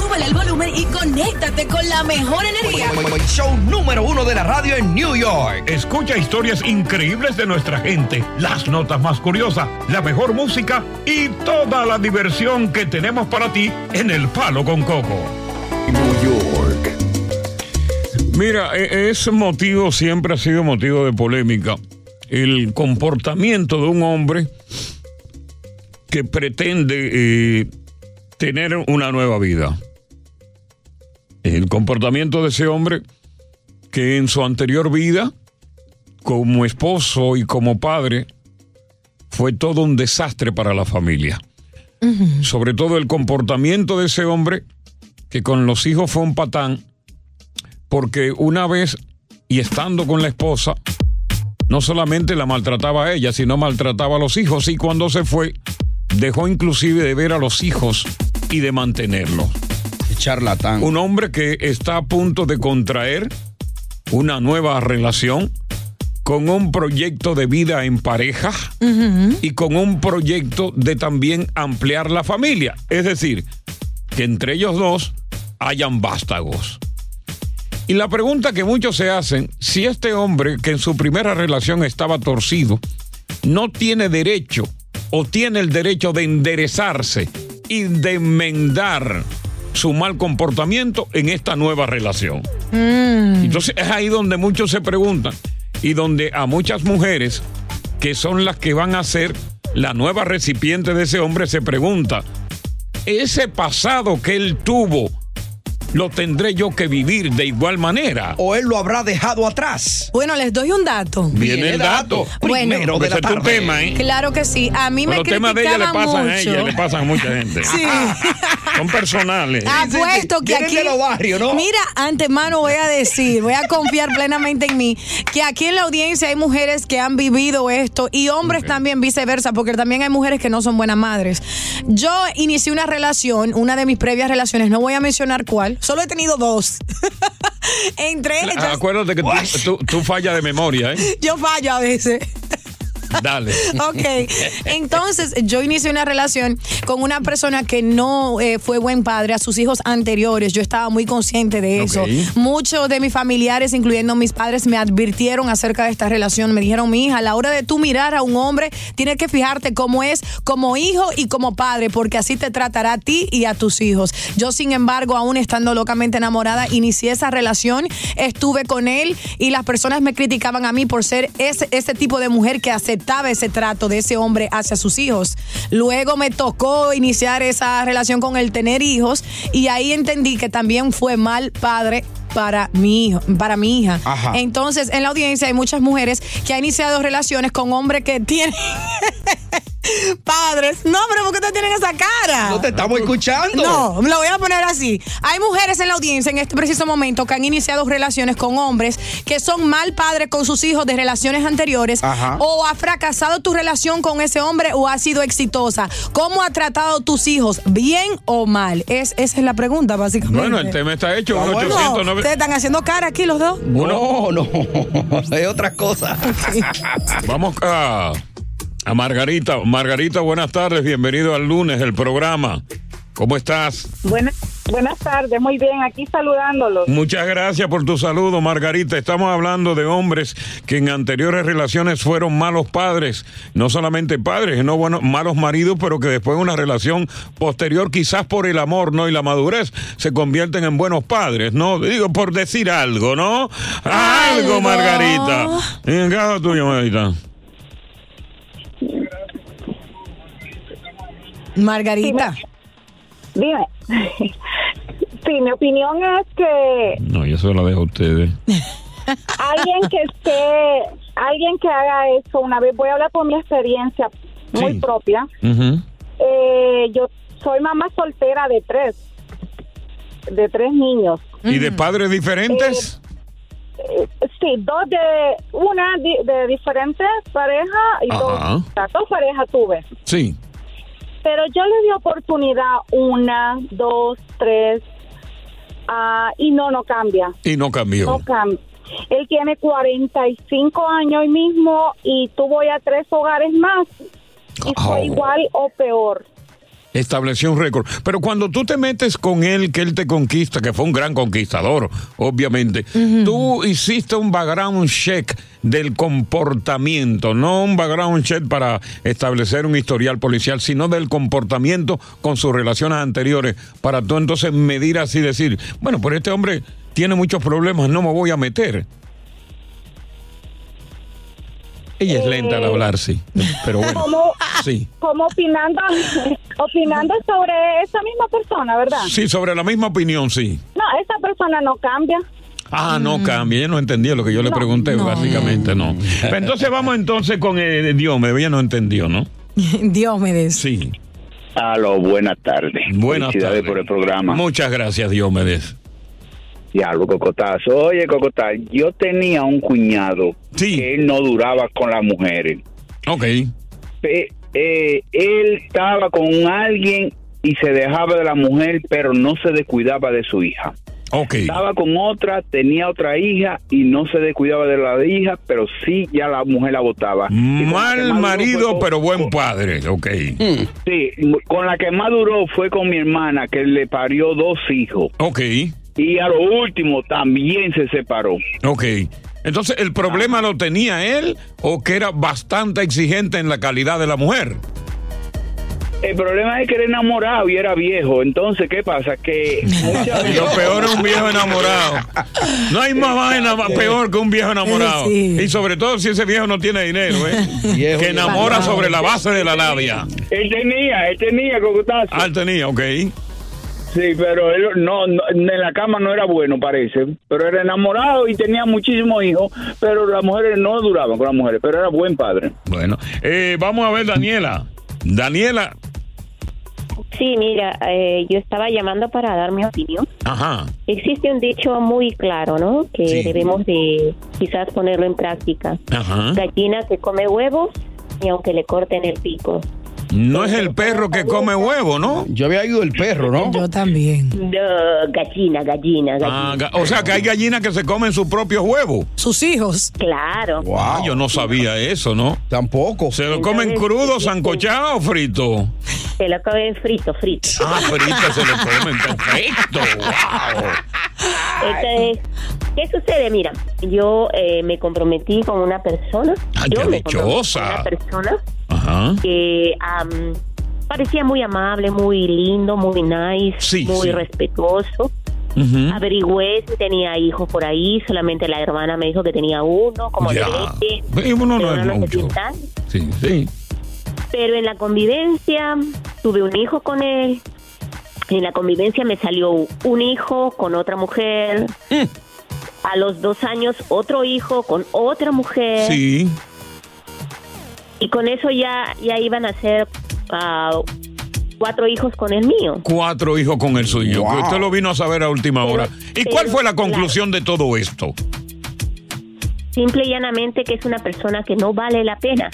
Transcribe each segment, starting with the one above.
Súbele el volumen y conéctate con la mejor energía. Show número uno de la radio en New York. Escucha historias increíbles de nuestra gente, las notas más curiosas, la mejor música y toda la diversión que tenemos para ti en El Palo con Coco. New York. Mira, e- es motivo, siempre ha sido motivo de polémica, el comportamiento de un hombre que pretende eh, tener una nueva vida. El comportamiento de ese hombre que en su anterior vida, como esposo y como padre, fue todo un desastre para la familia. Sobre todo el comportamiento de ese hombre que con los hijos fue un patán, porque una vez y estando con la esposa, no solamente la maltrataba a ella, sino maltrataba a los hijos y cuando se fue, dejó inclusive de ver a los hijos y de mantenerlos. Charlatán. Un hombre que está a punto de contraer una nueva relación con un proyecto de vida en pareja y con un proyecto de también ampliar la familia. Es decir, que entre ellos dos hayan vástagos. Y la pregunta que muchos se hacen, si este hombre que en su primera relación estaba torcido, no tiene derecho o tiene el derecho de enderezarse y de enmendar su mal comportamiento en esta nueva relación. Entonces es ahí donde muchos se preguntan y donde a muchas mujeres que son las que van a ser la nueva recipiente de ese hombre se pregunta, ese pasado que él tuvo, lo tendré yo que vivir de igual manera. O él lo habrá dejado atrás. Bueno, les doy un dato. Viene el dato. Primero de Ese la es tu tema, ¿eh? Claro que sí. A mí Pero me los temas de ella le criticaban pasan mucho. a ella, le pasan a mucha gente. Sí. Son personales. Apuesto que aquí. de los barrios, ¿no? Mira, antemano voy a decir, voy a confiar plenamente en mí, que aquí en la audiencia hay mujeres que han vivido esto y hombres también viceversa, porque también hay mujeres que no son buenas madres. Yo inicié una relación, una de mis previas relaciones, no voy a mencionar cuál, solo he tenido dos. Entre ellas, Acuérdate que tú, tú- tú fallas de memoria, ¿eh? yo fallo a veces. Dale. Ok, entonces yo inicié una relación con una persona que no eh, fue buen padre a sus hijos anteriores. Yo estaba muy consciente de eso. Muchos de mis familiares, incluyendo mis padres, me advirtieron acerca de esta relación. Me dijeron, mi hija, a la hora de tú mirar a un hombre, tienes que fijarte cómo es como hijo y como padre, porque así te tratará a ti y a tus hijos. Yo, sin embargo, aún estando locamente enamorada, inicié esa relación, estuve con él y las personas me criticaban a mí por ser ese, ese tipo de mujer que aceptaba ese trato de ese hombre hacia sus hijos. Luego me tocó iniciar esa relación con el tener hijos y ahí entendí que también fue mal padre para mi hijo, para mi hija. Ajá. Entonces, en la audiencia hay muchas mujeres que han iniciado relaciones con hombres que tienen padres. No, pero ¿por qué te tienen esa cara? No te estamos escuchando. No, lo voy a poner así. Hay mujeres en la audiencia en este preciso momento que han iniciado relaciones con hombres que son mal padres con sus hijos de relaciones anteriores Ajá. o ha fracasado tu relación con ese hombre o ha sido exitosa. ¿Cómo ha tratado tus hijos? ¿Bien o mal? Es, esa es la pregunta, básicamente. Bueno, el tema está hecho. Bueno. 809. Ustedes están haciendo cara aquí los dos. No, no. Es otra cosa. Vamos a, a Margarita. Margarita, buenas tardes. Bienvenido al lunes, el programa. ¿Cómo estás? Buenas, buenas tardes, muy bien, aquí saludándolos. Muchas gracias por tu saludo, Margarita. Estamos hablando de hombres que en anteriores relaciones fueron malos padres, no solamente padres, sino buenos, malos maridos, pero que después de una relación posterior, quizás por el amor, ¿no? Y la madurez, se convierten en buenos padres, ¿no? Digo, por decir algo, ¿no? Algo, Algo. Margarita. En el caso tuyo, Margarita. Margarita. Dime. Sí, mi opinión es que No, yo se lo dejo a ustedes. alguien que esté, alguien que haga eso, una vez voy a hablar por mi experiencia muy Sí. propia. Eh, yo soy mamá soltera de tres, de tres niños. ¿Y de padres diferentes? Eh, sí, dos de, una di- de diferentes parejas y Ajá. dos, dos parejas tuve. Sí. Pero yo le di oportunidad una, dos, tres, ah, y no, no cambia. Y no cambió. No cambia. Él tiene 45 años hoy mismo y tuvo ya tres hogares más. Y fue Oh. igual o peor. Estableció un récord. Pero cuando tú te metes con él, que él te conquista, que fue un gran conquistador, obviamente, tú hiciste un background check del comportamiento, no un background check para establecer un historial policial, sino del comportamiento con sus relaciones anteriores, para tú entonces medir así, decir, bueno, pero este hombre tiene muchos problemas, no me voy a meter. Ella es lenta al hablar, sí. Pero bueno, Como, sí. como opinando, opinando sobre esa misma persona, ¿verdad? Sí, sobre la misma opinión, sí. No, esa persona no cambia. Ah, no cambia. Ella no entendía lo que yo le pregunté, básicamente, no. Pero entonces vamos entonces con eh, Diomedes. Ella no entendió, ¿no? Diomedes. Sí. Aló, buenas tardes. Buenas tardes. por el programa. Muchas gracias, Diomedes. Diablo, cocotazo. Oye, cocotazo, yo tenía un cuñado Sí. que él no duraba con las mujeres. Ok. Pe- eh, él estaba con alguien y se dejaba de la mujer, pero no se descuidaba de su hija. Ok. Estaba con otra, tenía otra hija y no se descuidaba de la hija, pero sí ya la mujer la que Mal duró marido, pero buen padre. Ok. Sí, con la que más duró fue con mi hermana, que le parió dos hijos. Ok. Y a lo último también se separó. Ok. Entonces, ¿el problema lo tenía él o que era bastante exigente en la calidad de la mujer? El problema es que era enamorado y era viejo. Entonces, ¿qué pasa? Que muchas Y lo peor es un viejo enamorado. No hay más vaina más peor que un viejo enamorado. Sí. Y sobre todo si ese viejo no tiene dinero, ¿eh? Viejo que enamora sobre la base de la labia. Él tenía, él tenía cocotazo. Ah, él tenía, ok. Sí, pero él no, no- en la cama no era bueno, parece. Pero era enamorado y tenía muchísimos hijos. Pero las mujeres no duraban con las mujeres, pero era buen padre. Bueno, eh, vamos a ver, Daniela. Daniela, Sí, mira, eh, yo estaba llamando para dar mi opinión. ajá. Existe un dicho muy claro, ¿no? Que Sí. debemos de quizás ponerlo en práctica. Ajá. Gallina que come huevos y aunque le corten el pico. No es el perro que come huevo, ¿no? Yo había ido el perro, ¿no? Yo también. No, gallina, gallina, Ah, gallina. ga- o sea que hay gallinas que se comen sus propios huevos. Sus hijos. Claro. Ah, yo no sabía eso, ¿no? Tampoco. ¿Se lo comen crudo, sí. sancochado o frito? Se lo comen frito, frito. Ah, frito se lo comen perfecto. ¡Wow! Entonces, ¿qué sucede? Mira, yo eh, me comprometí con una persona. Ay, yo qué me comprometí dichosa. con una persona Ajá. que parecía muy amable, muy lindo, muy nice, Sí, muy sí. respetuoso. Ujú. Averigüé si tenía hijos por ahí, solamente la hermana me dijo que tenía uno, como Ya. de leche. Uno no pero es mucho. Sí, sí. Pero en la convivencia tuve un hijo con él. En la convivencia me salió un hijo con otra mujer. Mm. A los dos años otro hijo con otra mujer. Sí. Y con eso ya, ya iban a ser ah, cuatro hijos con el mío. Cuatro hijos con el suyo. Wow. Que usted lo vino a saber a última Pero- hora. ¿Y pero, cuál fue la conclusión de todo esto? Simple y llanamente que es una persona que no vale la pena.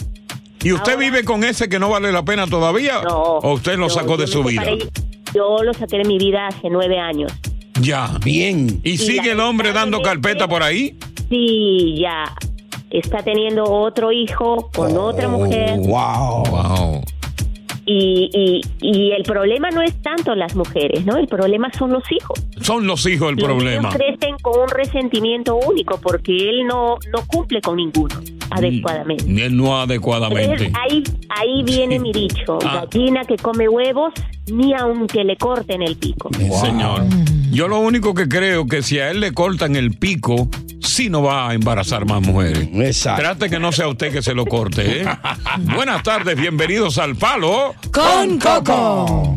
¿Y usted Ahora- vive con ese que no vale la pena todavía? No. ¿O usted lo sacó de su vida? Yo lo saqué de mi vida hace nueve años. Ya. Bien. ¿Y sigue el hombre dando carpeta por ahí? Sí, ya. Está teniendo otro hijo con otra mujer. Wow. Wow. Y, y, y el problema no es tanto las mujeres, ¿no? El problema son los hijos. Son los hijos el Los problema. niños crecen con un resentimiento único porque él no, no cumple con ninguno adecuadamente. Ni él no adecuadamente. Entonces, ahí, ahí viene mi dicho, Ah. gallina que come huevos, ni aunque le corten el pico. Señor. Yo lo único que creo que si a él le cortan el pico, sí no va a embarazar más mujeres. Exacto. Trate que no sea usted que se lo corte, ¿eh? Buenas tardes, bienvenidos al Palo. Con Coco.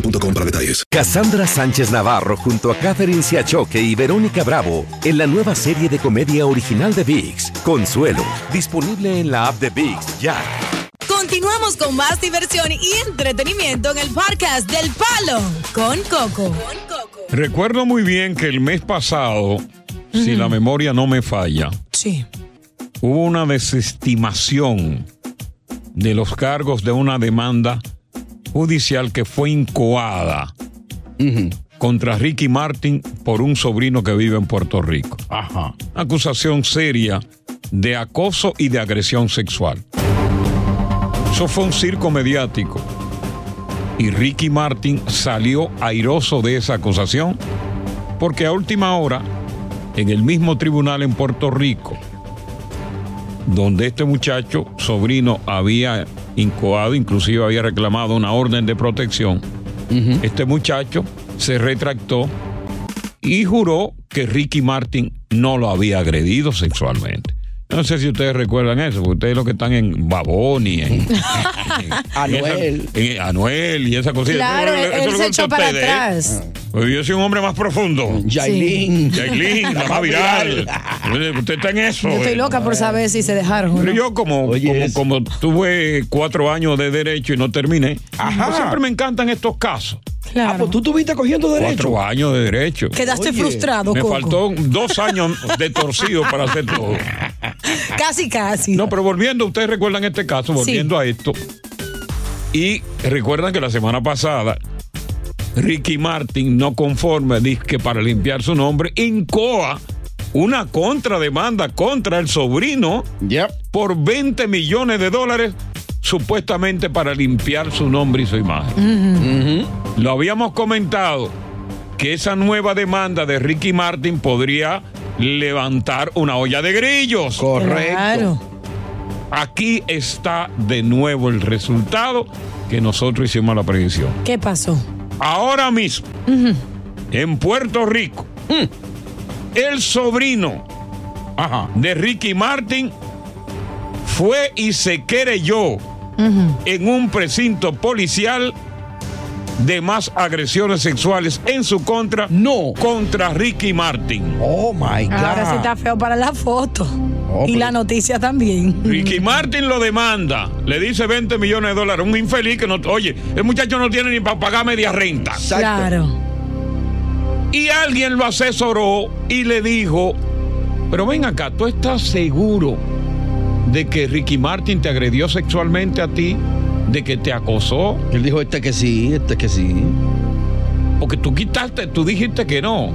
boostmobile.com para detalles. Cassandra Sánchez Navarro junto a Catherine Siachoque y Verónica Bravo en la nueva serie de comedia original de VIX, Consuelo, disponible en la app de VIX ya. Continuamos con más diversión y entretenimiento en el podcast del Palo con Coco. Recuerdo muy bien que el mes pasado, si la memoria no me falla, Sí. hubo una desestimación de los cargos de una demanda judicial que fue incoada contra Ricky Martin por un sobrino que vive en Puerto Rico. Ajá. Acusación seria de acoso y de agresión sexual. Eso fue un circo mediático. Y Ricky Martin salió airoso de esa acusación porque a última hora, en el mismo tribunal en Puerto Rico, donde este muchacho, sobrino, había incoado, inclusive había reclamado una orden de protección, este muchacho se retractó y juró que Ricky Martin no lo había agredido sexualmente. No sé si ustedes recuerdan eso, porque ustedes los que están en Baboni, en, en- Anuel. en esa- en Anuel y esa cosita. Claro, eso, él, eso él lo se echó para atrás. Pues yo soy un hombre más profundo. Yailin. Yailin, la más viral. Usted está en eso. Yo estoy eh. loca por saber si se dejaron. Pero yo como, Oye, como, es- como tuve cuatro años de derecho y no terminé, Ajá. pues siempre me encantan estos casos. Claro. Ah, pues tú estuviste cogiendo derecho. Cuatro años de derecho. Quedaste Oye, frustrado, Me Coco. faltó dos años de torcido para hacer todo. Casi, casi. No, pero volviendo, ustedes recuerdan este caso, volviendo a esto. Y recuerdan que la semana pasada, Ricky Martin, no conforme, dice que para limpiar su nombre, incoa una contrademanda contra el sobrino Yep. por 20 millones de dólares, supuestamente para limpiar su nombre y su imagen. Lo habíamos comentado que esa nueva demanda de Ricky Martin podría levantar una olla de grillos. Correcto. Claro. Aquí está de nuevo el resultado que nosotros hicimos la predicción. ¿Qué pasó? Ahora mismo, en Puerto Rico, el sobrino Ajá. de Ricky Martin fue y se querelló en un precinto policial de más agresiones sexuales en su contra No. contra Ricky Martin. Oh my God. Ahora sí está feo para la foto. Oh, y la noticia también. Ricky Martin lo demanda, le dice 20 millones de dólares, un infeliz que no, oye, el muchacho no tiene ni para pagar media renta. Exacto. Claro. Y alguien lo asesoró y le dijo, pero ven acá, ¿tú estás seguro de que Ricky Martin te agredió sexualmente a ti? ¿De que te acosó? Él dijo este que sí, este que sí. Porque tú quitaste, tú dijiste que no.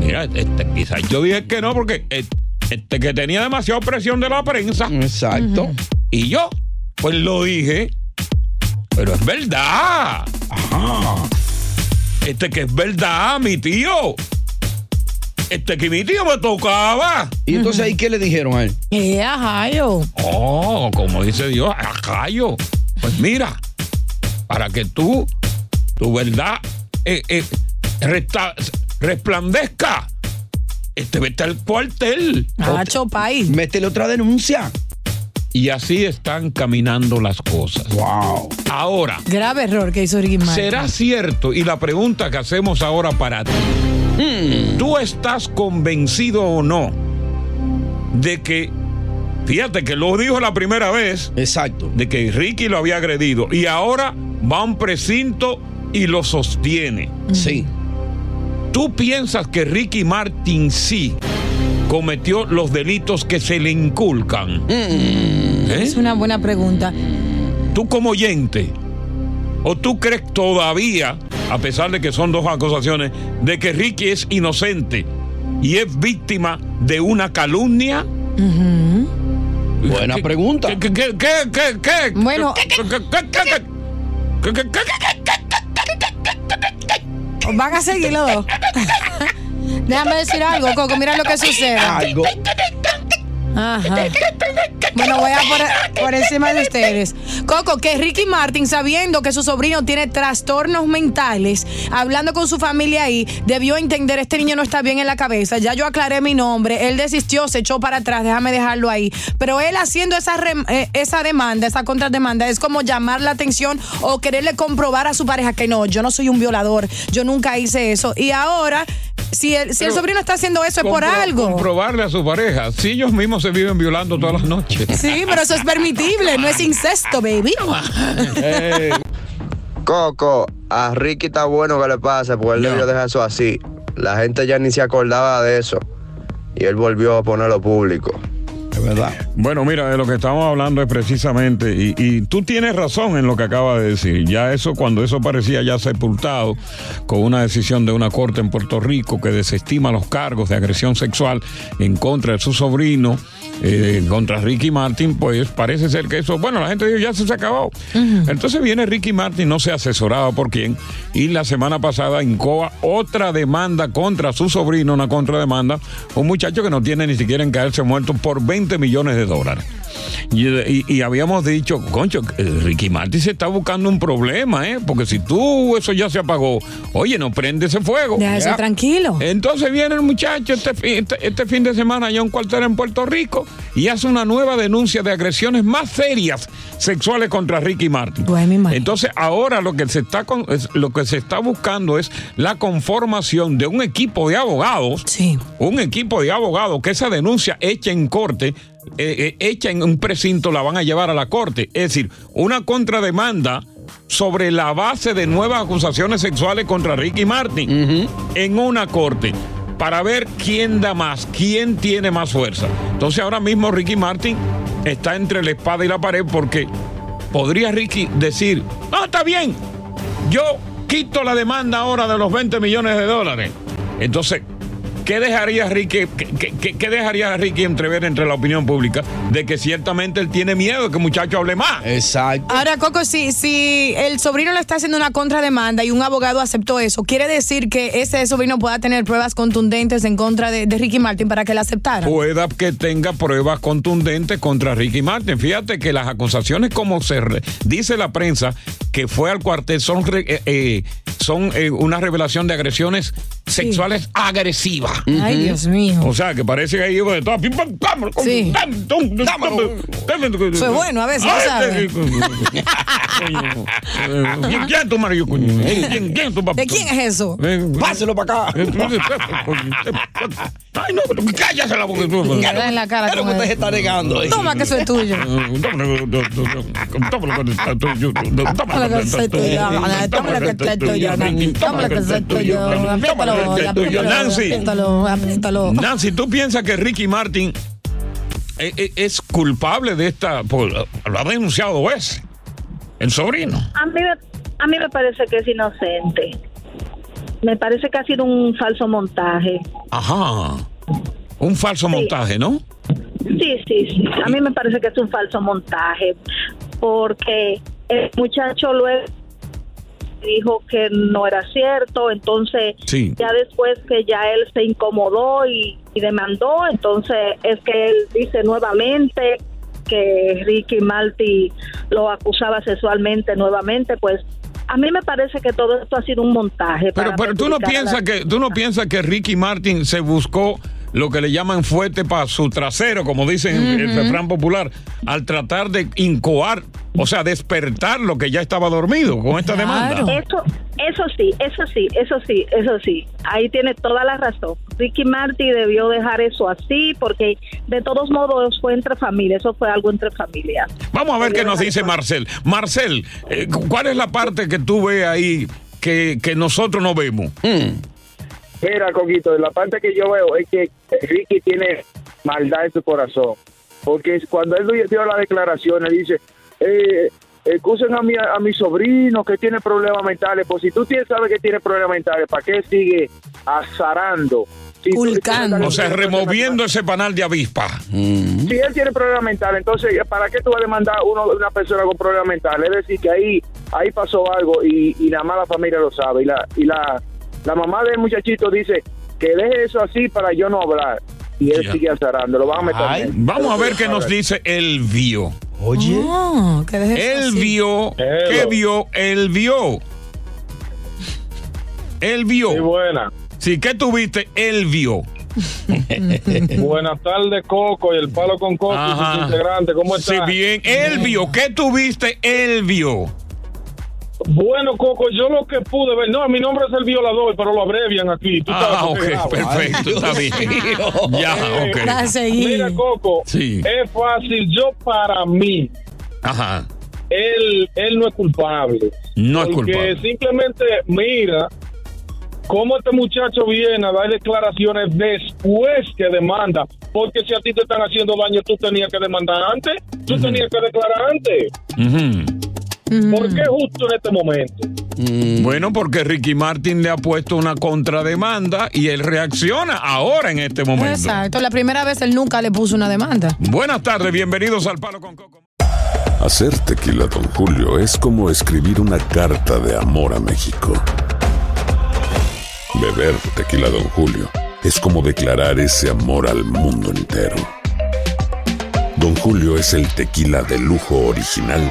Mira, este, quizás yo dije que no porque eh, este que tenía demasiada presión de la prensa. Exacto. Y yo, pues lo dije. Pero es verdad. Este que es verdad, mi tío. Este que mi tío me tocaba. Y entonces ahí, ¿qué le dijeron a él? Eh, ajá, yo. Oh, como dice Dios, a callo. Pues mira, para que tú, tu verdad, eh, eh, resta- resplandezca, este vete al cuartel. Hacho país. Métele otra denuncia. Y así están caminando las cosas. Wow. Ahora, Grave error que hizo Ricky Martin. ¿será cierto? Y la pregunta que hacemos ahora para ti. ¿Tú estás convencido o no de que, fíjate que lo dijo la primera vez, Exacto. de que Ricky lo había agredido y ahora va a un precinto y lo sostiene? Sí. ¿Tú piensas que Ricky Martin sí cometió los delitos que se le inculcan? ¿Eh? Es una buena pregunta. tú como oyente, o tú crees todavía, a pesar de que son dos acusaciones, de que Ricky es inocente y es víctima de una calumnia? Buena pregunta. ¿Qué, qué, qué, qué? Bueno. Van a seguir los dos. Déjame decir algo, Coco. Mira lo que sucede. Algo. Ajá. Bueno, voy a por, por encima de ustedes. Coco, que Ricky Martin, sabiendo que su sobrino tiene trastornos mentales, hablando con su familia ahí, debió entender, este niño no está bien en la cabeza. Ya yo aclaré mi nombre, él desistió, se echó para atrás, déjame dejarlo ahí. Pero él haciendo esa, eh, esa demanda, esa contrademanda, es como llamar la atención o quererle comprobar a su pareja que no, yo no soy un violador, yo nunca hice eso. Y ahora, si el, si el sobrino está haciendo eso es por algo. Comprobarle a su pareja. Si ellos mismos se viven violando todas las noches. Sí, pero eso es permitible, no es incesto, baby. Coco, a Ricky está bueno que le pase, porque él debió dejar eso así. La gente ya ni se acordaba de eso. Y él volvió a ponerlo público. Es verdad. Bueno, mira, de lo que estamos hablando es precisamente, y, y tú tienes razón en lo que acaba de decir. Ya eso, cuando eso parecía ya sepultado, con una decisión de una corte en Puerto Rico que desestima los cargos de agresión sexual en contra de su sobrino, eh, contra Ricky Martin, pues parece ser que eso, bueno, la gente dijo, ya se, se acabó. Entonces viene Ricky Martin, no se asesoraba por quién, y la semana pasada incoa otra demanda contra su sobrino, una contrademanda, un muchacho que no tiene ni siquiera en caerse muerto por 20 millones de dólares. Y, y- y habíamos dicho, concho, eh, Ricky Martin se está buscando un problema, ¿eh? Porque si tú eso ya se apagó, oye, no prende ese fuego. Deja eso tranquilo. Entonces viene el muchacho este, este, este fin de semana allá a un cuartel en Puerto Rico y hace una nueva denuncia de agresiones más serias sexuales contra Ricky Martin. Entonces ahora lo que se está con- es- lo que se está buscando es la conformación de un equipo de abogados, un equipo de abogados que esa denuncia hecha en corte eh, eh, hecha en un precinto la van a llevar a la corte. Es decir, una contrademanda sobre la base de nuevas acusaciones sexuales contra Ricky Martin en una corte para ver quién da más, quién tiene más fuerza. Entonces ahora mismo Ricky Martin está entre la espada y la pared porque podría Ricky decir, no, está bien, yo quito la demanda ahora de los 20 millones de dólares. Entonces, ¿qué dejaría Ricky, qué, qué- dejaría Ricky entrever entre la opinión pública? De que ciertamente él tiene miedo de que el muchacho hable más. Exacto. Ahora, Coco, si, si el sobrino le está haciendo una contrademanda y un abogado aceptó eso, ¿quiere decir que ese sobrino pueda tener pruebas contundentes en contra de, de Ricky Martin para que la aceptara? pueda que tenga pruebas contundentes contra Ricky Martin. Fíjate que las acusaciones, como se re- dice la prensa, que fue al cuartel, son, re- eh, eh, son eh, una revelación de agresiones sexuales agresivas. Ay, Dios mío. O sea, que parece que ahí de todo. Sí. Fue bueno, a veces. ¿Quién quién es tu marido, coño? ¿Quién, quién es tu papá? ¿De quién es eso? Páselo para acá. Ay, no, pero cállate la boca. en la cara Claro que usted se está negando. eh. Toma que eso es tuyo. Toma lo que es tuyo. Toma lo que es tuyo. Toma lo que es tuyo. Toma lo que es tuyo. Apriétalo, apriétalo, Nancy. apriétalo, apriétalo. Nancy, ¿tú piensas que Ricky Martin eh, eh, es culpable de esta? pues, lo ha denunciado dos veces. El sobrino. A mí, a mí me parece que es inocente. Me parece que ha sido un falso montaje. Ajá. Un falso montaje, ¿no? Sí, sí, sí. A mí me parece que es un falso montaje. Porque el muchacho luego dijo que no era cierto. Entonces, Sí. ya después que ya él se incomodó y, y demandó, entonces es que él dice nuevamente que Ricky Marty lo acusaba sexualmente nuevamente, pues a mí me parece que todo esto ha sido un montaje. Pero, pero tú no la- piensas que tú no piensas que Ricky Martin se buscó lo que le llaman fuerte para su trasero, como dicen en el refrán popular, al tratar de incoar, o sea, despertar lo que ya estaba dormido con esta demanda. Eso, eso sí, eso sí, eso sí, eso sí. Ahí tiene toda la razón. Ricky Marty debió dejar eso así porque de todos modos fue entre familia, eso fue algo entre familia. Vamos a ver qué nos dice Marcel. Marcel, eh, ¿cuál es la parte que tú ves ahí que, que nosotros no vemos? Mira, Coquito, la parte que yo veo es que Ricky tiene maldad en su corazón. Porque cuando él dio las declaraciones, dice, eh, excusen a mi, a mi sobrino que tiene problemas mentales. Pues si tú tienes, sabes que tiene problemas mentales, ¿para qué sigue azarando? Si O sea, removiendo ese panal de avispa. Si él tiene problemas mentales, entonces, ¿para qué tú vas a demandar a uno, una persona con problemas mentales? Es decir, que ahí ahí pasó algo y, y nada más la familia lo sabe. Y la, y la la mamá del muchachito dice que deje eso así para yo no hablar. Y él Ya. sigue azarando, lo van a meter. Ay. Vamos a ver qué nos dice el vio. Oye. Oh, que Él así. vio. ¿qué vio? Él vio. Él vio. Sí, buena. Sí, ¿qué tuviste? Él vio. Buenas tardes, Coco y el palo con Coco y sus integrantes. ¿Cómo Sí, están? bien. Él vio. ¿Qué tuviste? Él vio. Bueno, Coco, yo lo que pude ver, no, mi nombre es el violador, pero lo abrevian aquí. Tú sabes Ah, ok, grabo. perfecto, está bien. Ya, ok. A seguir. Mira, Coco, Sí. es fácil. Yo, para mí, Ajá. él, él no es culpable. No es Porque culpable. simplemente mira cómo este muchacho viene a dar declaraciones después que demanda. Porque si a ti te están haciendo daño, tú tenías que demandar antes. Tú tenías que declarar antes. Ujú. ¿Por qué justo en este momento? Bueno, porque Ricky Martin le ha puesto una contrademanda y él reacciona ahora en este momento. Exacto, la primera vez él nunca le puso una demanda. Buenas tardes, bienvenidos al Palo con Coco. Hacer tequila, Don Julio, es como escribir una carta de amor a México. Beber tequila, Don Julio, es como declarar ese amor al mundo entero. Don Julio es el tequila de lujo original,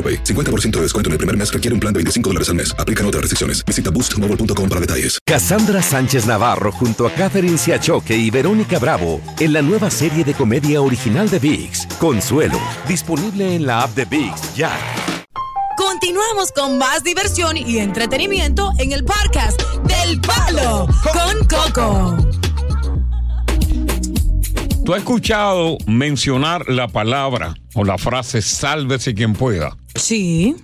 AroPay. 50% de descuento en el primer mes requiere un plan de 25 dólares al mes. Aplican otras restricciones. Visita boostmobile.com para detalles. Cassandra Sánchez Navarro junto a Catherine Siachoque y Verónica Bravo en la nueva serie de comedia original de VIX, Consuelo, disponible en la app de VIX ya. Continuamos con más diversión y entretenimiento en el podcast del Palo con Coco. ¿Tú has escuchado mencionar la palabra o la frase sálvese quien pueda? Sí.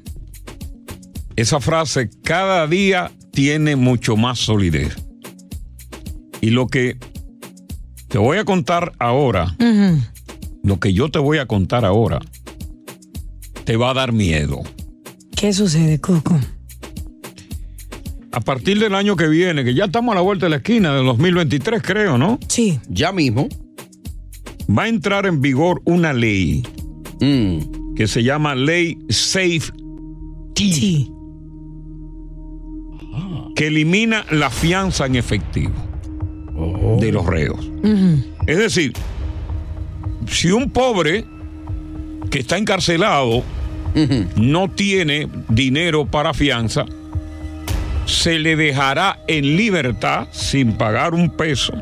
Esa frase cada día tiene mucho más solidez. Y lo que te voy a contar ahora, lo que yo te voy a contar ahora, te va a dar miedo. ¿Qué sucede, Coco? A partir del año que viene, que ya estamos a la vuelta de la esquina del 2023, creo, ¿no? Sí. Ya mismo. Va a entrar en vigor una ley Mm. Que se llama Ley Safe Sí. que elimina la fianza en efectivo de los reos. Es decir, si un pobre que está encarcelado no tiene dinero para fianza, se le dejará en libertad sin pagar un peso,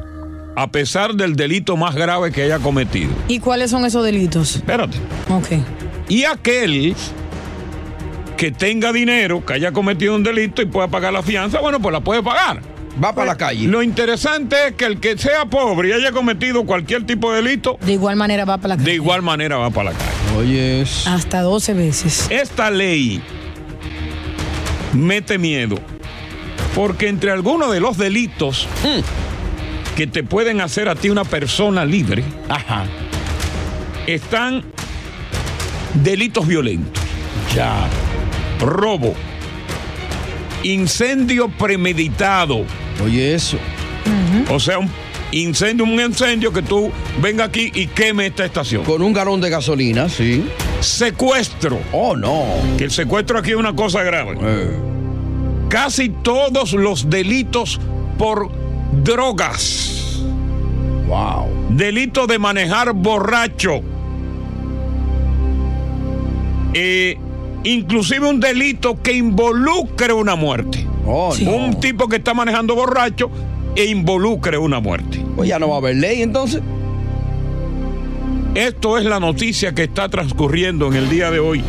a pesar del delito más grave que haya cometido. ¿Y cuáles son esos delitos? Espérate. Ok. Y aquel que tenga dinero, que haya cometido un delito y pueda pagar la fianza, bueno, pues la puede pagar. Va para la calle. Lo interesante es que el que sea pobre y haya cometido cualquier tipo de delito, De igual manera va para la de calle. igual manera va para la calle. Oye, Hasta 12 veces. Esta ley mete miedo porque entre algunos de los delitos que te pueden hacer a ti una persona libre, están delitos violentos. Ya. Robo. Incendio premeditado. Oye, eso. O sea, un incendio, un incendio que tú venga aquí y queme esta estación. Con un galón de gasolina, sí. Secuestro. Oh, no. Que el secuestro aquí es una cosa grave. Eh. Casi todos los delitos por drogas. Wow. Delito de manejar borracho. Eh, inclusive un delito que involucre una muerte. Oh. Un tipo que está manejando borracho e involucre una muerte. Pues ya no va a haber ley entonces. Esto es la noticia que está transcurriendo en el día de hoy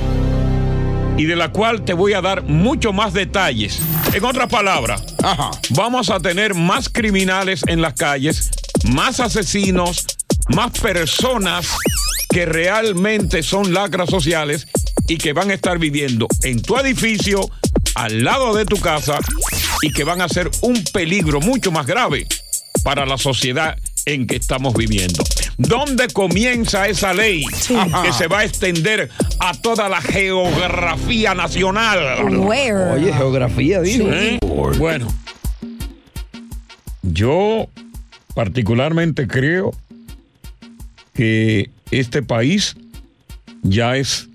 y de la cual te voy a dar mucho más detalles. En otras palabras, vamos a tener más criminales en las calles, más asesinos, más personas que realmente son lacras sociales y que van a estar viviendo en tu edificio, al lado de tu casa y que van a ser un peligro mucho más grave para la sociedad en que estamos viviendo. ¿Dónde comienza esa ley que se va a extender a toda la geografía nacional? Where? Oye, geografía, digo. ¿Eh? Bueno, yo particularmente creo que este país ya es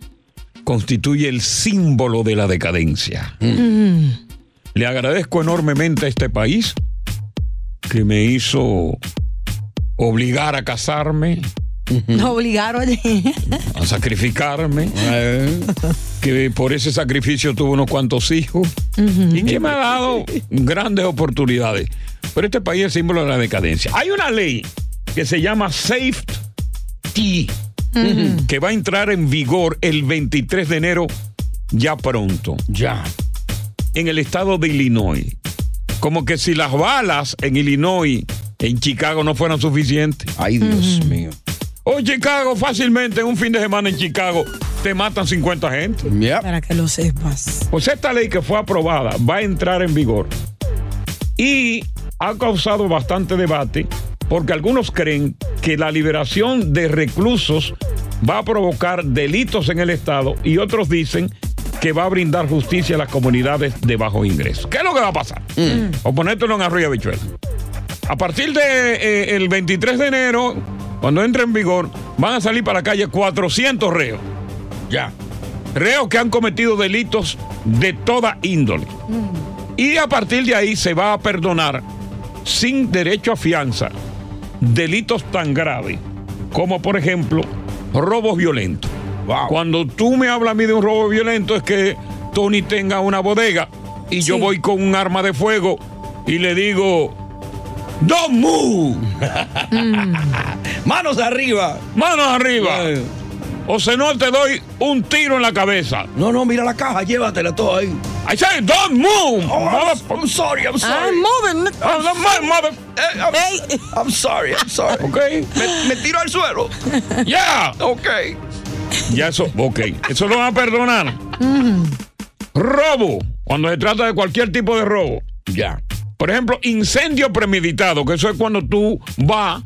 constituye el símbolo de la decadencia. Le agradezco enormemente a este país que me hizo obligar a casarme, No obligaron. a sacrificarme, que por ese sacrificio tuve unos cuantos hijos y que me ha dado grandes oportunidades. Pero este país es símbolo de la decadencia. Hay una ley que se llama Safety, que va a entrar en vigor el 23 de enero, ya pronto. Ya. En el estado de Illinois. Como que si las balas en Illinois, en Chicago, no fueran suficientes. Ay, Dios mío. O Chicago, fácilmente, en un fin de semana en Chicago, te matan 50 gente. Para que lo sepas. Pues esta ley que fue aprobada va a entrar en vigor y ha causado bastante debate porque algunos creen que la liberación de reclusos va a provocar delitos en el Estado y otros dicen que va a brindar justicia a las comunidades de bajo ingreso. ¿Qué es lo que va a pasar? O ponértelo en arroyo bichuela. A partir del 23 de enero, cuando entre en vigor, van a salir para la calle 400 reos. Ya. Reos que han cometido delitos de toda índole. Y a partir de ahí se va a perdonar sin derecho a fianza delitos tan graves como por ejemplo robos violentos. Cuando tú me hablas a mí de un robo violento es que Tony tenga una bodega y yo voy con un arma de fuego y le digo, Don't move. Manos arriba. Manos arriba. O si no, te doy un tiro en la cabeza. No, no, mira la caja, llévatela todo ahí. I say, don't move. Oh, I'm, I'm sorry, I'm sorry. I'm moving. Sorry, I'm sorry. Ok. Me, me tiro al suelo. Ya. Ok. Ya eso, ok. Eso lo van a perdonar. Robo. Cuando se trata de cualquier tipo de robo. Ya. Por ejemplo, incendio premeditado, que eso es cuando tú vas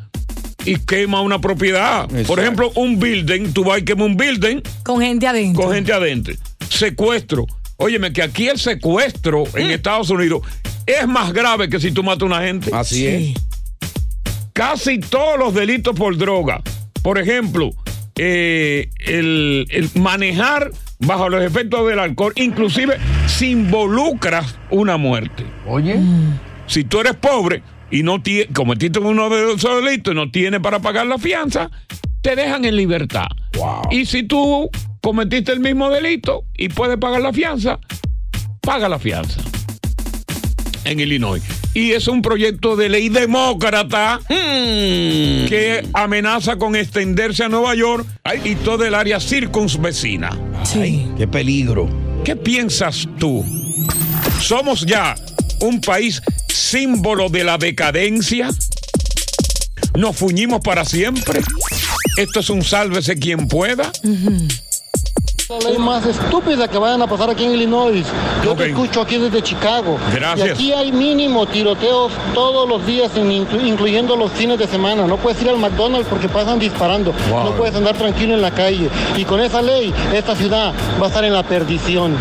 y quemas una propiedad. Por ejemplo, un building, tú vas y quemas un building Con gente adentro. con gente adentro. Secuestro. Óyeme, que aquí el secuestro en Estados Unidos es más grave que si tú matas a una gente. Así es. Casi todos los delitos por droga. Por ejemplo, eh, el, el manejar bajo los efectos del alcohol, inclusive si involucras una muerte. Oye. Si tú eres pobre y no tienes, cometiste uno de esos delitos y no tienes para pagar la fianza, te dejan en libertad. Y si tú cometiste el mismo delito y puedes pagar la fianza, paga la fianza. En Illinois. Y es un proyecto de ley demócrata que amenaza con extenderse a Nueva York y todo el área circunvecina. Sí. Qué peligro. ¿Qué piensas tú? ¿Somos ya un país símbolo de la decadencia? ¿Nos fuñimos para siempre? ¿Esto es un sálvese quien pueda? La ley más estúpida que vayan a pasar aquí en Illinois. Yo te escucho aquí desde Chicago. Gracias. Y aquí hay mínimo tiroteos todos los días, en- inclu- incluyendo los fines de semana. No puedes ir al McDonald's porque pasan disparando. Wow. No puedes andar tranquilo en la calle. Y con esa ley, esta ciudad va a estar en la perdición.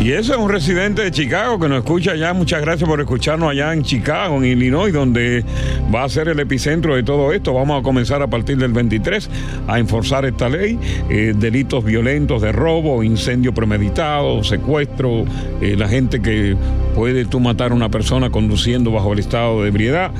Y ese es un residente de Chicago que nos escucha allá. Muchas gracias por escucharnos allá en Chicago, en Illinois, donde va a ser el epicentro de todo esto. Vamos a comenzar a partir del 23 a enforzar esta ley. Eh, delitos violentos de robo, incendio premeditado, secuestro, eh, la gente que puede tú matar a una persona conduciendo bajo el estado de ebriedad.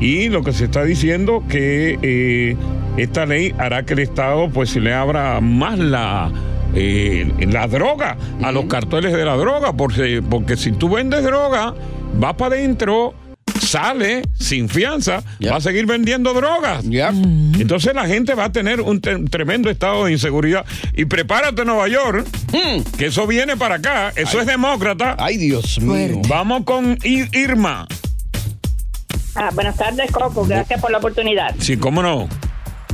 Y lo que se está diciendo que eh, esta ley hará que el Estado pues se le abra más la eh, la droga, a los carteles de la droga, porque, porque si tú vendes droga, vas para adentro, sale sin fianza, va a seguir vendiendo drogas. Entonces la gente va a tener un tremendo estado de inseguridad. Y prepárate, Nueva York, que eso viene para acá, eso es demócrata. Ay, Dios mío. Vamos con I- Irma. Ah, buenas tardes, Coco. Gracias por la oportunidad. Sí, cómo no.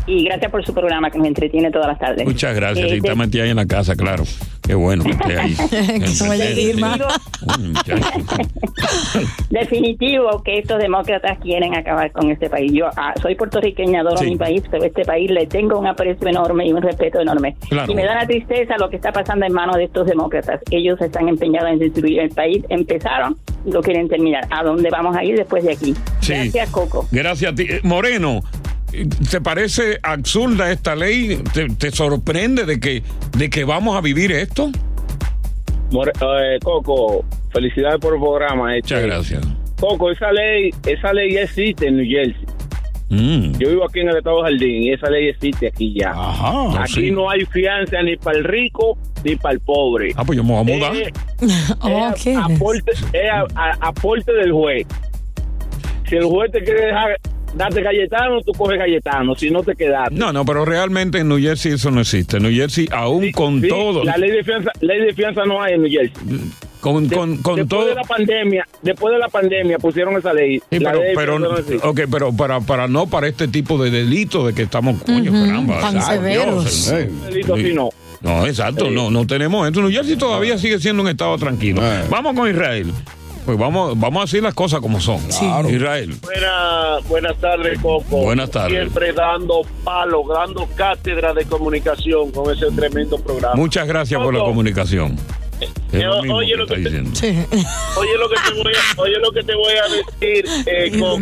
Y gracias por su programa que me entretiene todas las tardes. Muchas gracias. Eh, de- está metida ahí en la casa, claro. Qué bueno que esté ahí. Definitivo que estos demócratas quieren acabar con este país. Yo ah, soy puertorriqueña, adoro Sí. mi país, pero este país le tengo un aprecio enorme y un respeto enorme. Claro. Y me da la tristeza lo que está pasando en manos de estos demócratas. Ellos están empeñados en destruir el país. Empezaron y lo quieren terminar. ¿A dónde vamos a ir después de aquí? Sí. Gracias, Coco. Gracias a ti. Eh, Moreno, ¿te parece absurda esta ley? ¿Te, te sorprende de que, de que vamos a vivir esto? More- eh, Coco, felicidades por el programa. Este, Muchas gracias. Coco, esa ley, esa ley ya existe en New Jersey. Mm. Yo vivo aquí en el estado de Jardín y esa ley existe aquí ya. aquí sí. no hay fianza ni para el rico ni para el pobre. Ah, pues yo me voy a mudar. Eh, es aporte, es a- a- aporte del juez. Si el juez te quiere dejar darte galletano, tú coges galletano. Si no te quedas. No, no, pero realmente en New Jersey eso no existe. En New Jersey, aún con Sí, todo. La ley de fianza, ley de fianza no hay en New Jersey. Con, con, con después todo. de la pandemia, después de la pandemia pusieron esa ley. Sí, La pero, ley de pero, no existe. ok, pero para, para no para este tipo de delito de que estamos, coño, caramba. tan ay, severos. Dios, eh, Delito sí no. No, exacto, no, no tenemos esto. New Jersey todavía sigue siendo un estado tranquilo. Vamos con Israel. Pues vamos, vamos a decir las cosas como son. Israel. Buena- buenas tardes, Coco. Buenas tardes. Siempre dando palo, dando cátedra de comunicación con ese tremendo programa. Muchas gracias por la comunicación. Eh, lo mismo oye que lo está que te- diciendo. Oye lo que te voy a, oye lo que te voy a decir, eh, Coco.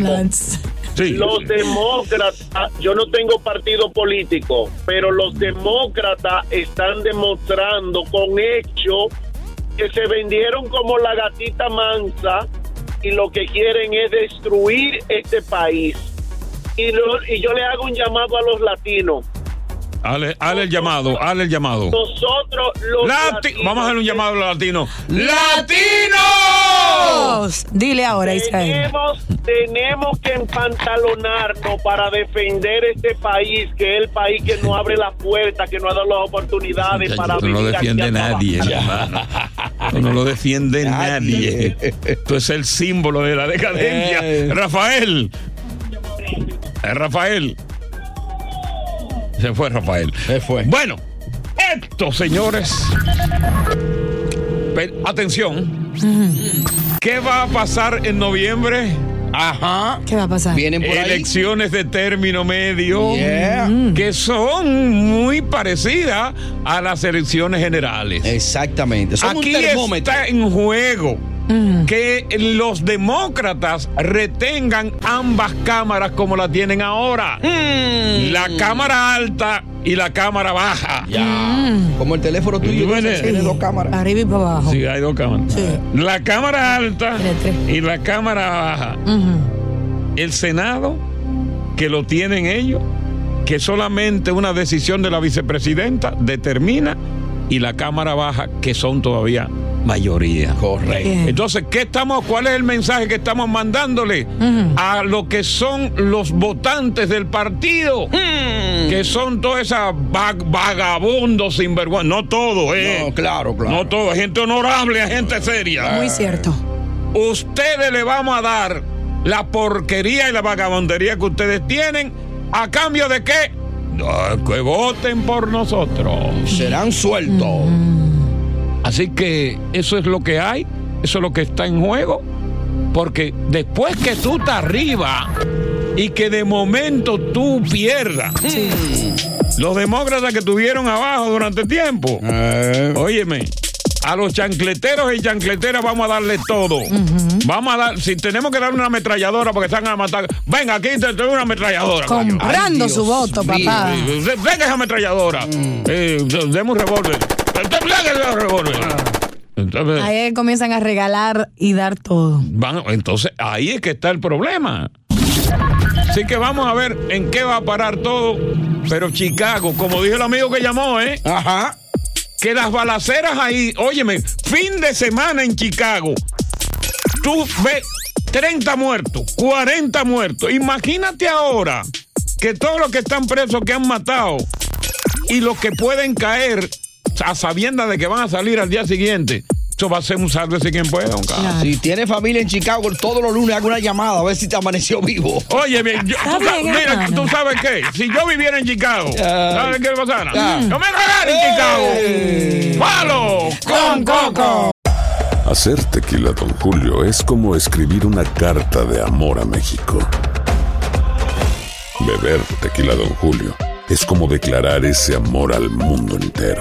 Los demócratas, yo no tengo partido político, pero los demócratas están demostrando con hechos que se vendieron como la gatita mansa y lo que quieren es destruir este país. Y, lo- y yo le hago un llamado a los latinos. Hale, hale el llamado, hale el llamado. Nosotros los Lati- latinos Vamos a hacer un llamado a los latinos. ¡Latinos! Dile ahora, Israel. Tenemos, tenemos que empantalonarnos para defender este país, que es el país que no abre la puerta, que no ha dado las oportunidades para Esto no lo defiende nadie, hermano. Esto no lo defiende nadie. Esto es el símbolo de la decadencia. Eh. Rafael. Eh, Rafael. Se fue Rafael. Se fue. Bueno, esto, señores. Atención. ¿Qué va a pasar en noviembre? Ajá. ¿Qué va a pasar? Vienen por ahí. Elecciones de término medio Yeah. que son muy parecidas a las elecciones generales. Exactamente. Son Aquí está en juego que los demócratas retengan ambas cámaras como la tienen ahora. La cámara alta y la cámara baja. Como el teléfono tuyo Bueno, tiene dos cámaras. Arriba y para abajo. Sí, hay dos cámaras. La cámara alta y la cámara baja. El Senado, que lo tienen ellos, que solamente una decisión de la vicepresidenta determina, y la Cámara Baja, que son todavía mayoría. Correcto. Entonces, ¿qué estamos, ¿cuál es el mensaje que estamos mandándole a lo que son los votantes del partido? Que son todas esas vag- vagabundos sinvergüenza. No todo, ¿eh? No, claro, claro. No todo, gente honorable, gente seria. Muy cierto. Ustedes le vamos a dar la porquería y la vagabundería que ustedes tienen a cambio de qué? No, que voten por nosotros. Serán sueltos. Así que eso es lo que hay, eso es lo que está en juego. Porque después que tú estás arriba y que de momento tú pierdas, los demócratas que estuvieron abajo durante tiempo, óyeme, a los chancleteros y chancleteras vamos a darle todo. Vamos a dar, si tenemos que dar una ametralladora porque están a matar, venga, aquí te doy una ametralladora. Comprando su voto, papá. Venga esa ametralladora. Eh, demos un revólver. Revólver. Entonces, Ahí comienzan a regalar y dar todo. van- entonces ahí es que está el problema. Así que vamos a ver en qué va a parar todo. Pero Chicago, como dijo el amigo que llamó, ¿eh? Ajá. Que las balaceras ahí, óyeme, fin de semana en Chicago. Tú ves 30 muertos, 40 muertos. Imagínate ahora que todos los que están presos, que han matado, y los que pueden caer a sabiendas de que van a salir al día siguiente, Eso va a ser un sálvese quien pueda, don Carlos. Si tienes familia en Chicago, todos los lunes hago una llamada a ver si te amaneció vivo. Oye, bien, yo- tú sabes- mira, tú sabes qué, si yo viviera en Chicago, ¿sabes qué pasara? Ah. Yo me cagara en Chicago. ¡Palo con coco! Hacer tequila, Don Julio, es como escribir una carta de amor a México. Beber tequila, Don Julio, es como declarar ese amor al mundo entero.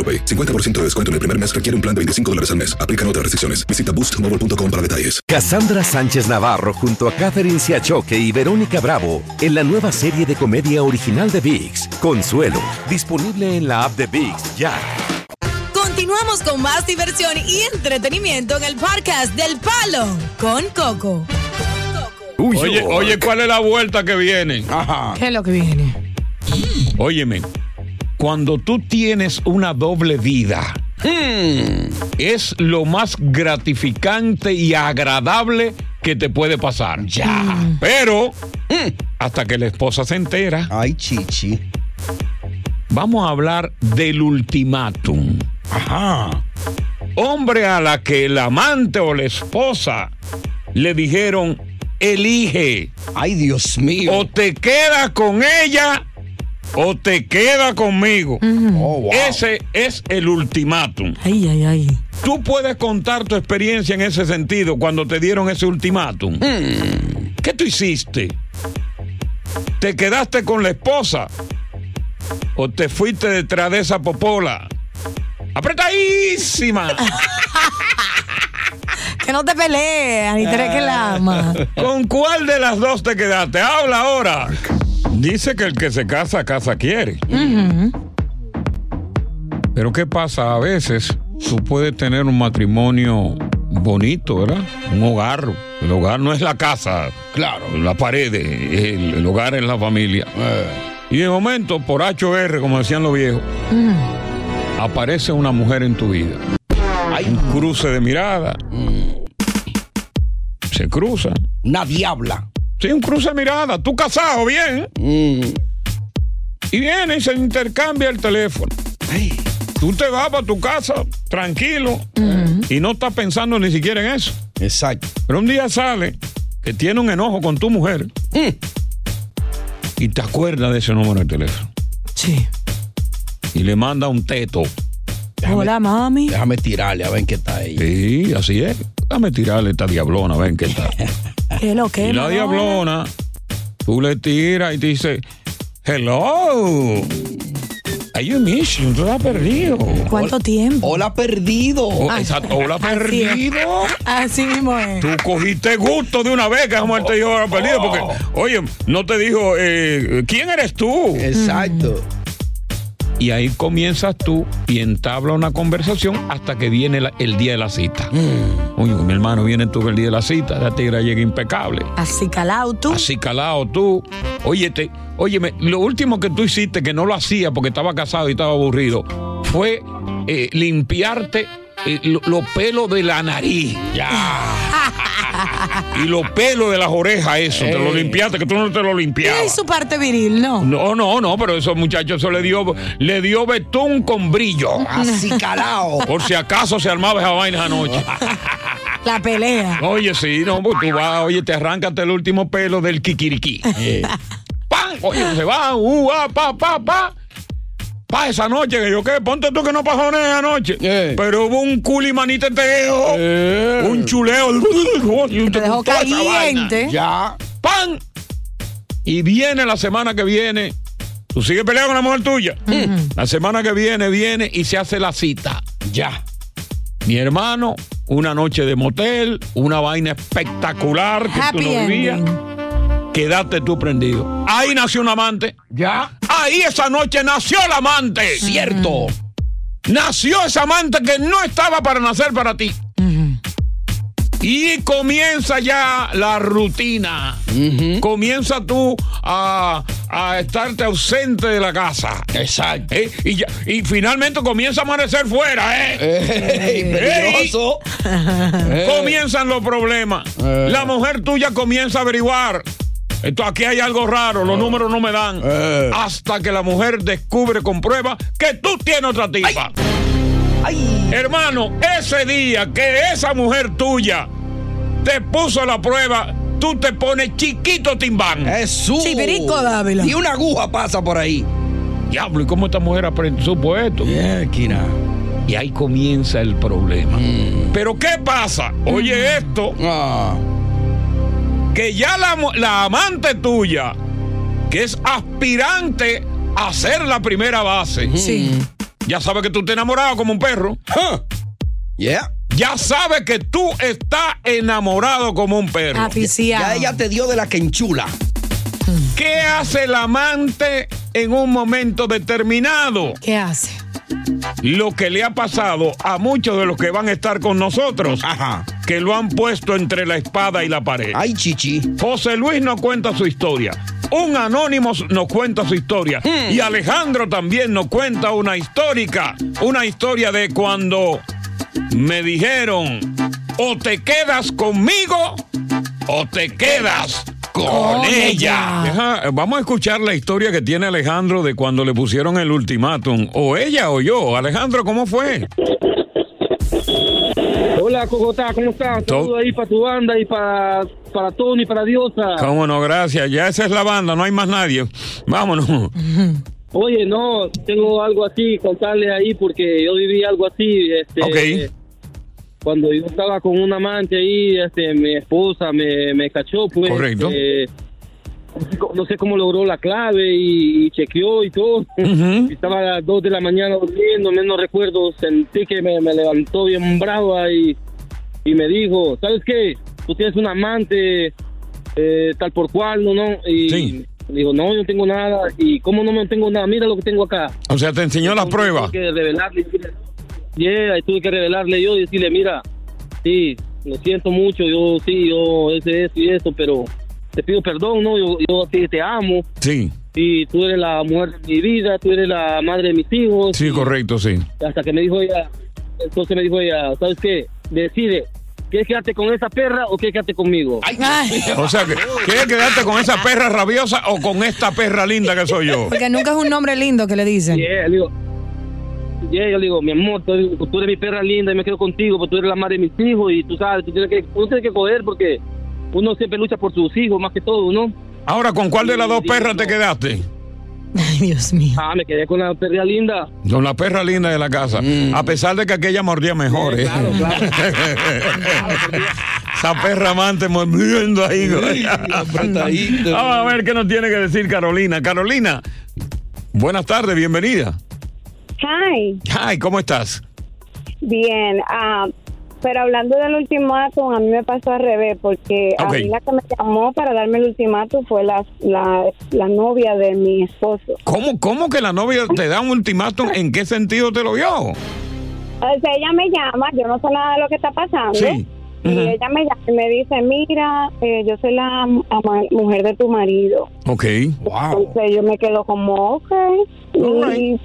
AroPay. 50% de descuento en el primer mes requiere un plan de 25 dólares al mes. Aplican otras restricciones. Visita boostmobile.com para detalles. Cassandra Sánchez Navarro junto a Catherine Siachoque y Verónica Bravo en la nueva serie de comedia original de VIX, Consuelo, disponible en la app de VIX ya. Continuamos con más diversión y entretenimiento en el podcast del Palo con Coco. Oye, oye, ¿cuál es la vuelta que viene? ¿Qué es lo que viene? Óyeme, cuando tú tienes una doble vida, es lo más gratificante y agradable que te puede pasar. Ya. Pero, hasta que la esposa se entera. Ay, chichi. Vamos a hablar del ultimátum. Ajá. Hombre a la que el amante o la esposa le dijeron, elige. Ay, Dios mío. O te quedas con ella o te queda conmigo. Oh, wow. Ese es el ultimátum. Ay, ay, ay. Tú puedes contar tu experiencia en ese sentido cuando te dieron ese ultimátum. ¿Qué tú hiciste? ¿Te quedaste con la esposa? ¿O te fuiste detrás de esa popola? ¡Apretadísima! Que no te pelees, ni te que la ama. ¿Con cuál de las dos te quedaste? Habla ahora. Dice que el que se casa, casa quiere. Pero ¿qué pasa? A veces tú puedes tener un matrimonio bonito, ¿verdad? Un hogar. El hogar no es la casa. Claro. La pared. El, el hogar es la familia. Y de momento, por HR, como decían los viejos, aparece una mujer en tu vida. Hay un cruce de mirada. Se cruza. Una diabla. Sí, un cruce de mirada. Tú casado, bien. Y viene y se intercambia el teléfono. Tú te vas para tu casa tranquilo y no estás pensando ni siquiera en eso. Exacto. Pero un día sale que tiene un enojo con tu mujer y te acuerdas de ese número de teléfono. Sí. Y le manda un teto. Hola, mami. Déjame tirarle a ver qué está ella. Sí, así es. Déjame tirarle esta diablona, a ver qué tal. ¿Qué lo que Y la diablona, tú le tiras y te dice, hello. Are you missing? Tú estás perdido. ¿Cuánto tiempo? Hola, perdido. Oh, exacto, hola, Así es. perdido. Así mismo es. Tú cogiste gusto de una vez que mujer te dijo hola, perdido. Porque, oye, no te dijo, eh, ¿quién eres tú? Exacto. Y ahí comienzas tú y entabla una conversación hasta que viene la- el día de la cita. Oye, mi hermano, viene tú el día de la cita, la tigre llega impecable. Así calado tú. Así calado tú. Óyete, óyeme, lo último que tú hiciste, que no lo hacía porque estaba casado y estaba aburrido, fue eh, limpiarte eh, lo- los pelos de la nariz. Ya. Y los pelos de las orejas, eso, te lo limpiaste, que tú no te lo Y limpiabas. su parte viril, ¿no? No, no, no, pero esos muchachos eso le dio, le dio betún con brillo. Así calado. Por si acaso se armaba esa vaina anoche. La pelea. Oye, sí, no, pues tú vas, oye, te arrancas el último pelo del kikiriki. ¡Pam! Oye, se va, uh, ah, pa, pa, pa. Pa, esa noche que yo qué, ponte tú que no pasó nada esa noche. Pero hubo un culimaniteo, un chuleo. y Te dejó caliente. Ya. ¡Pam! Y viene la semana que viene. Tú sigues peleando con la mujer tuya. La semana que viene viene y se hace la cita. Ya. Mi hermano, una noche de motel, una vaina espectacular que Happy tú no vivías. Quedaste tú prendido. Ahí nació un amante. Ya. Ahí esa noche nació el amante. Cierto. Nació ese amante que no estaba para nacer para ti. Y comienza ya la rutina. Comienza tú a, a estarte ausente de la casa. Exacto. ¿Eh? Y, ya- y finalmente comienza a amanecer fuera, ¿eh? Ey, peligroso. Ey. Comienzan los problemas. Eh. La mujer tuya comienza a averiguar. Esto aquí hay algo raro, los números no me dan. Eh. Hasta que la mujer descubre con prueba que tú tienes otra tipa. Hermano, ese día que esa mujer tuya te puso la prueba, tú te pones chiquito timbán. Jesús. Chivirico Dávila. Y una aguja pasa por ahí. Diablo, ¿y cómo esta mujer aprende su puesto? Kina. Y ahí comienza el problema. Mm. Pero ¿qué pasa? Oye esto. Ah. Que ya la, amante tuya, que es aspirante a ser la primera base, Sí. ya sabe que tú te enamorado como un perro. Yeah. Ya sabe que tú estás enamorado como un perro. Ya Aficiado. ella te dio de la que enchula. ¿Qué hace el amante en un momento determinado? ¿Qué hace? Lo que le ha pasado a muchos de los que van a estar con nosotros, Ajá. Que lo han puesto entre la espada y la pared. Ay, chichi. José Luis nos cuenta su historia. Un anónimo nos cuenta su historia. Hmm. Y Alejandro también nos cuenta una histórica. Una historia de cuando me dijeron, o te quedas conmigo o te quedas con Con ella. vamos a escuchar la historia que tiene Alejandro de cuando le pusieron el ultimátum. O ella o yo. Alejandro, ¿cómo fue? Hola, Cogotá, ¿cómo estás? Saludos ahí para tu banda y para, para Tony, para Diosa. Cómo no, gracias. Ya esa es la banda, no hay más nadie. Vámonos. Oye, no, tengo algo así, contarle ahí, porque yo viví algo así. Este, Ok. Cuando yo estaba con un amante ahí, este, mi esposa me, me cachó, pues. Correcto. eh, no sé cómo logró la clave y, y chequeó y todo. Estaba a las 2 de la mañana durmiendo, menos recuerdo, sentí que me, me levantó bien brava y, y me dijo, ¿sabes qué? Tú tienes un amante eh, tal por cual, ¿no? no y digo, no, yo no tengo nada. ¿Y cómo no me tengo nada? Mira lo que tengo acá. O sea, te enseñó la prueba. Tuve que revelarle, yeah, y tuve que revelarle yo y decirle, mira, sí, lo siento mucho, yo sí, yo ese, eso y eso, pero te pido perdón, ¿no? Yo, yo a ti te amo Sí, y tú eres la mujer de mi vida, tú eres la madre de mis hijos. sí, correcto, sí. Hasta que me dijo ella, entonces me dijo ella, ¿sabes qué? Decide, ¿quieres quedarte con esa perra o quieres quedarte conmigo? O sea, ¿quieres quedarte con esa perra rabiosa o con esta perra linda que soy yo? Porque nunca es un nombre lindo que le dicen. Yeah, le digo, yeah, yo le digo, mi amor, tú, tú eres mi perra linda y me quedo contigo, porque tú eres la madre de mis hijos y tú sabes, tú tienes que, uno tiene que coger porque uno siempre lucha por sus hijos más que todo, ¿no? Ahora, ¿con cuál de las dos perras te quedaste? Ay, Dios mío. Ah, me quedé con la perra linda. Con la perra linda de la casa. A pesar de que aquella mordía mejor, ¿eh? Esa perra amante mordiendo ahí. Vamos a ver qué nos tiene que decir Carolina. Carolina, buenas tardes, bienvenida. Hi, Ay, ¿cómo estás? bien. ah, pero hablando del ultimátum, a mí me pasó al revés, porque a mí la que me llamó para darme el ultimátum fue la, la, la novia de mi esposo. ¿Cómo, ¿Cómo que la novia te da un ultimátum? ¿En qué sentido te lo dio? O sea, ella me llama, yo no sé nada de lo que está pasando. Sí. Y ella me llama y me dice, mira, eh, yo soy la mujer de tu marido. Ok. Entonces yo me quedo como, ok. Y,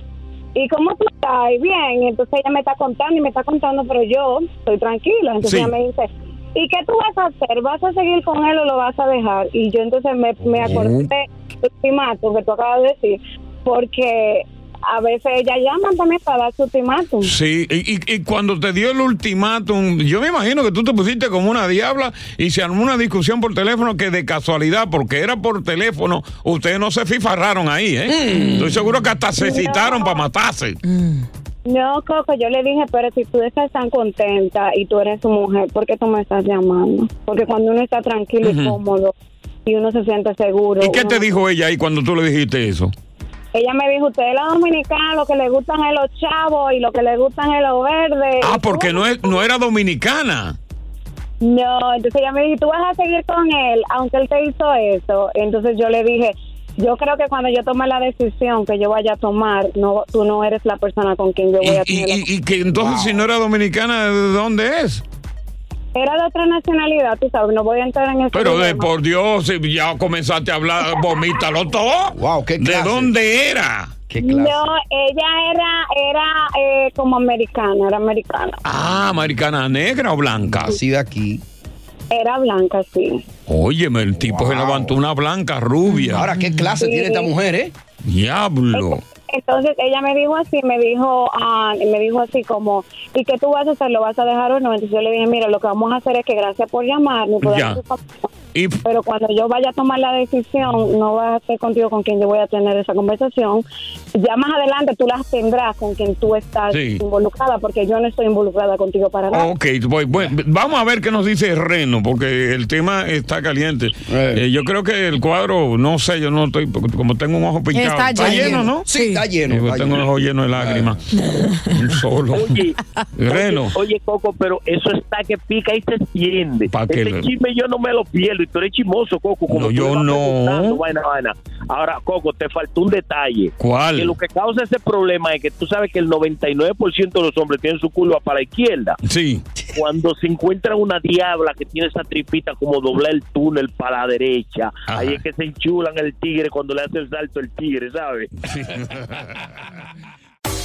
¿Y cómo tú estás? Y Bien. Y entonces ella me está contando y me está contando, pero yo estoy tranquila. Entonces Sí. ella me dice, ¿y qué tú vas a hacer? ¿Vas a seguir con él o lo vas a dejar? Y yo entonces me, me acordé del ultimátum que tú acabas de decir, porque a veces ella llaman también para dar su ultimátum. Sí, y, y- y cuando te dio el ultimátum, yo me imagino que tú te pusiste como una diabla y se armó una discusión por teléfono que de casualidad, porque era por teléfono, ustedes no se fifarraron ahí, ¿eh? Mm. Estoy seguro que hasta se citaron para matarse. No, Coco, yo le dije, pero si tú estás tan contenta y tú eres su mujer, ¿por qué tú me estás llamando? Porque cuando uno está tranquilo y cómodo y uno se siente seguro. ¿Y qué uno- te dijo ella ahí cuando tú le dijiste eso? Ella me dijo, usted es la dominicana, lo que le gustan es los chavos y lo que le gustan es los verdes. Ah, porque no, es, no era dominicana. No, entonces ella me dijo, tú vas a seguir con él, aunque él te hizo eso. Entonces yo le dije, yo creo que cuando yo tome la decisión que yo vaya a tomar, no, tú no eres la persona con quien yo voy a Y, tener. y- y que entonces si no era dominicana, ¿de dónde es? Era de otra nacionalidad, tú sabes, no voy a entrar en eso. Pero de por Dios, si ya comenzaste a hablar, vomítalo todo. Wow, ¿qué ¿De dónde era? No, ella era, era eh, como americana, era americana. Ah, americana negra o blanca. Así de aquí. Era blanca, sí. Óyeme, el tipo se levantó una blanca rubia. Ahora, ¿qué clase tiene esta mujer, eh? Diablo. Entonces ella me dijo así, me dijo, ah, me dijo así como, ¿y qué tú vas a hacer? ¿Lo vas a dejar o no? Entonces yo le dije, mira, lo que vamos a hacer es que gracias por llamarme, podemos Ya. Pero cuando yo vaya a tomar la decisión, no va a ser contigo con quien yo voy a tener esa conversación. Ya más adelante tú las tendrás con quien tú estás Sí. involucrada, porque yo no estoy involucrada contigo para nada. Ok, vamos a ver qué nos dice Reno, porque el tema está caliente. Eh, yo creo que el cuadro, no sé, yo no estoy, como tengo un ojo pinchado. Está lleno, lleno. ¿no? Sí, está lleno. Pues está tengo un lleno. ojo lleno de lágrimas. Solo. Oye, Reno. Oye, oye, Coco, pero eso está que pica y se extiende. Que le- chisme yo no me lo pierdo y tú eres chismoso, Coco. Como No, yo no. Vaina, vaina. Ahora, Coco, te faltó un detalle. ¿Cuál? Que lo que causa ese problema es que tú sabes que el 99% de los hombres tienen su culo para la izquierda. Sí. Cuando se encuentra una diabla que tiene esa tripita como doblar el túnel para la derecha, Ajá. ahí es que se enchulan el tigre cuando le hace el salto el tigre, ¿sabes?